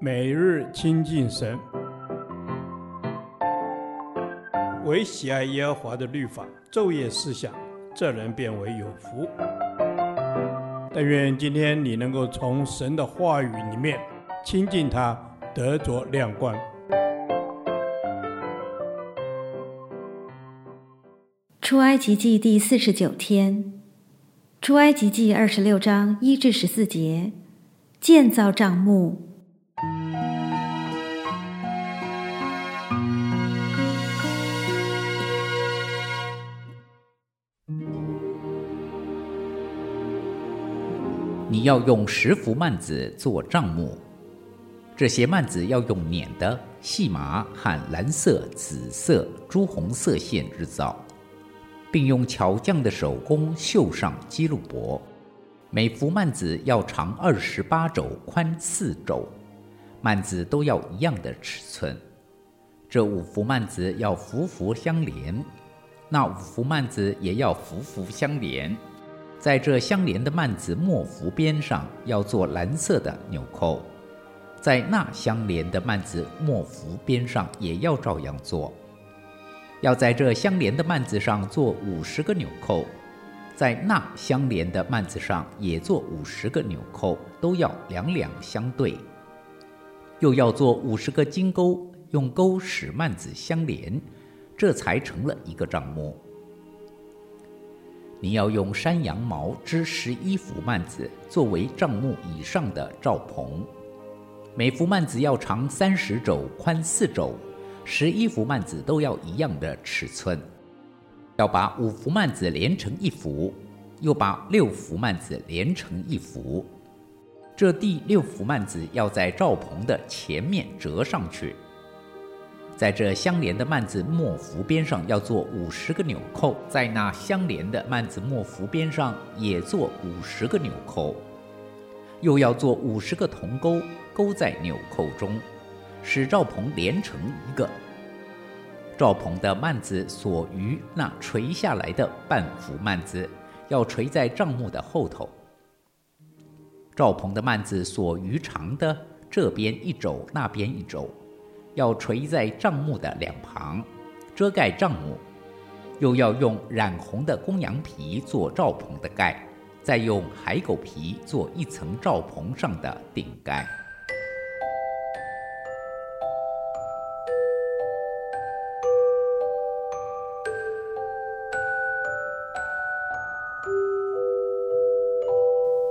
每日亲近神，唯喜爱耶和华的律法，昼夜思想，这人便为有福。但愿今天你能够从神的话语里面亲近他，得着亮光。出埃及记第四十九天，出埃及记二十六章一至十四节，建造帐幕。你要用十幅幔子做帐幕，这些幔子要用捻的细麻和蓝色、紫色、朱红色线制造。并用巧匠的手工绣上基路伯，每幅幔子要长二十八肘，宽四肘，幔子都要一样的尺寸。这五幅幔子要幅幅相连，那五幅幔子也要幅幅相连。在这相连的幔子末幅边上要做蓝色的纽扣，在那相连的幔子末幅边上也要照样做。要在这相连的幔子上做五十个纽扣，在那相连的幔子上也做五十个纽扣，都要两两相对。又要做五十个金钩，用钩使幔子相连，这才成了一个帐目。你要用山羊毛织十一幅幔子，作为帐幕以上的罩棚，每幅幔子要长三十肘，宽四肘。十一幅幔子都要一样的尺寸，要把五幅幔子连成一幅，又把六幅幔子连成一幅。这第六幅幔子要在罩棚的前面折上去，在这相连的幔子末幅边上要做五十个纽扣，在那相连的幔子末幅边上也做五十个纽扣，又要做五十个铜钩，钩在纽扣中。使罩棚连成一个。罩棚的幔子所余那垂下来的半幅幔子，要垂在帐幕的后头。罩棚的幔子所余长的这边一肘，那边一肘，要垂在帐幕的两旁，遮盖帐幕。又要用染红的公羊皮做罩棚的盖，再用海狗皮做一层罩棚上的顶盖。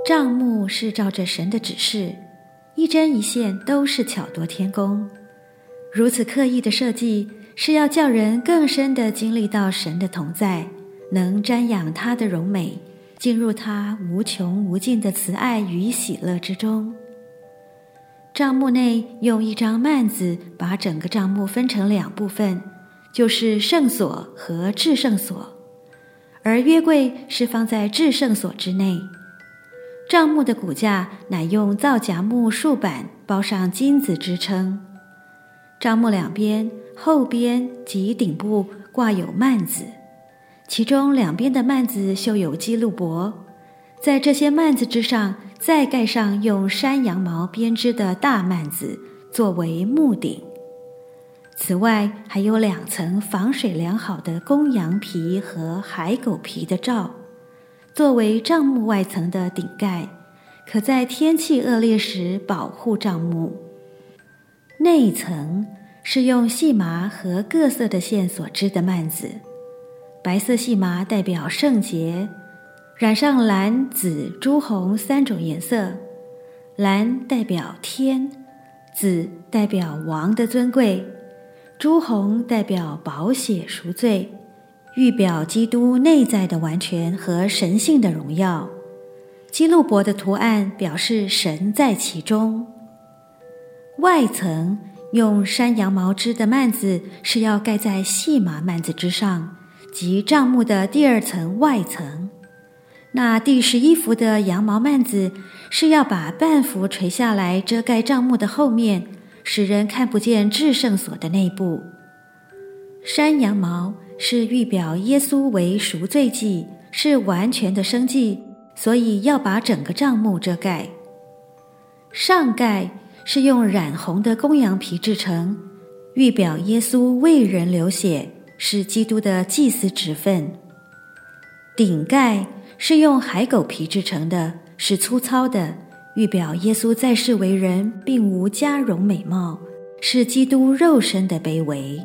帐幕是照着神的指示，一针一线都是巧夺天工。如此刻意的设计，是要叫人更深地经历到神的同在，能瞻仰他的荣美，进入他无穷无尽的慈爱与喜乐之中。帐幕内用一张幔子把整个帐幕分成两部分，就是圣所和至圣所，而约柜是放在至圣所之内。帐幕的骨架乃用皂荚木竖板包上金子支撑，帐幕两边、后边及顶部挂有幔子，其中两边的幔子绣有基路伯，在这些幔子之上再盖上用山羊毛编织的大幔子作为幕顶。此外，还有两层防水良好的公羊皮和海狗皮的罩。作为帐幕外层的顶盖，可在天气恶劣时保护帐幕。内层是用细麻和各色的线所织的幔子，白色细麻代表圣洁，染上蓝、紫、朱红三种颜色。蓝代表天，紫代表王的尊贵，朱红代表宝血赎罪。预表基督内在的完全和神性的荣耀，基路伯的图案表示神在其中。外层用山羊毛织的幔子是要盖在细麻幔子之上，即帐幕的第二层外层。那第十一幅的羊毛幔子是要把半幅垂下来遮盖帐幕的后面，使人看不见至圣所的内部。山羊毛。是预表耶稣为赎罪祭，是完全的生祭，所以要把整个帐幕遮盖。上盖是用染红的公羊皮制成，预表耶稣为人流血，是基督的祭司职分。顶盖是用海狗皮制成的，是粗糙的，预表耶稣在世为人，并无佳容美貌，是基督肉身的卑微。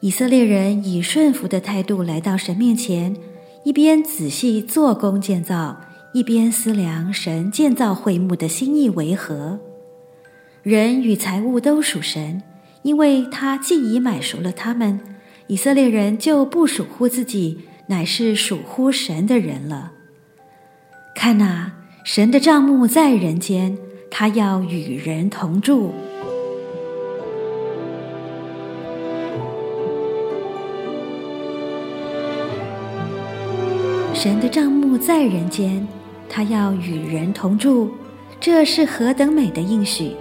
以色列人以顺服的态度来到神面前，一边仔细做工建造，一边思量神建造会幕的心意为何。人与财物都属神，因为他既已买赎了他们，以色列人就不属乎自己，乃是属乎神的人了。看哪，神的账目在人间，他要与人同住。神的账目在人间，他要与人同住，这是何等美的应许！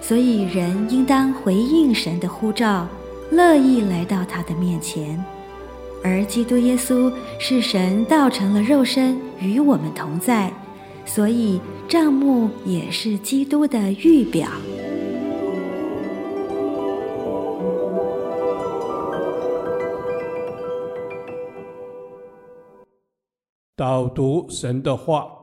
所以人应当回应神的呼召，乐意来到他的面前。而基督耶稣是神道成了肉身，与我们同在，所以账目也是基督的预表。导读神的话，《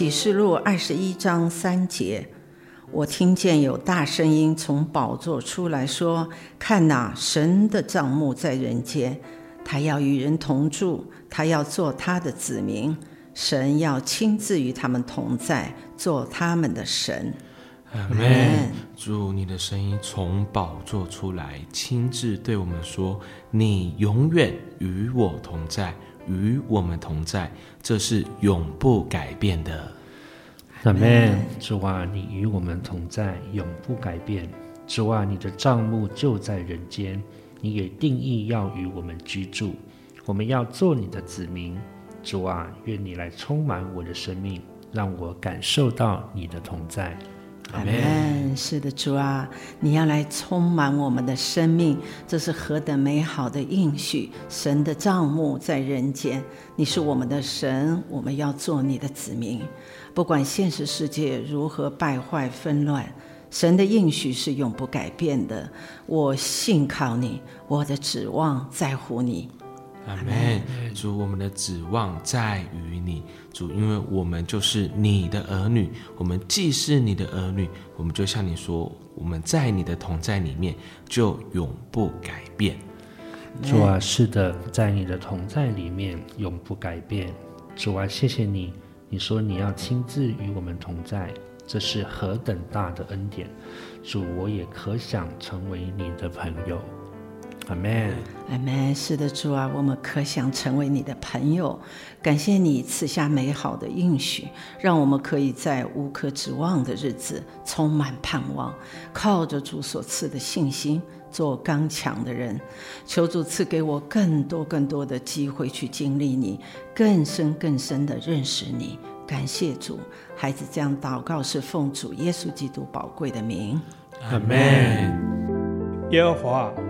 启示录》二十一章三节，我听见有大声音从宝座出来说：“看哪，神的帐幕在人间，他要与人同住，他要做他的子民，神要亲自与他们同在，做他们的神。”阿门。主，你的声音从宝座出来，亲自对我们说：“你永远与我同在，与我们同在，这是永不改变的。”阿门。主啊，你与我们同在，永不改变。主啊，你的帐幕就在人间，你也定义要与我们居住，我们要做你的子民。主啊，愿你来充满我的生命，让我感受到你的同在。阿门。是的，主啊，你要来充满我们的生命，这是何等美好的应许！神的帐幕在人间，你是我们的神，我们要做你的子民。不管现实世界如何败坏纷乱，神的应许是永不改变的。我信靠你，我的指望在乎你。阿门。主，我们的指望在于你。主，因为我们就是你的儿女，我们既是你的儿女，我们就像你说，我们在你的同在里面就永不改变。主啊，是的，在你的同在里面永不改变。主啊，谢谢你，你说你要亲自与我们同在，这是何等大的恩典。主，我也可想成为你的朋友。阿门，阿门。是的，主啊，我们可想成为你的朋友。感谢你赐下美好的应许，让我们可以在无可指望的日子充满盼望，靠着主所赐的信心做刚强的人。求主赐给我更多更多的机会去经历你，更深更深的认识你。感谢主，孩子这样祷告是奉主耶稣基督宝贵的名。阿门。耶和华。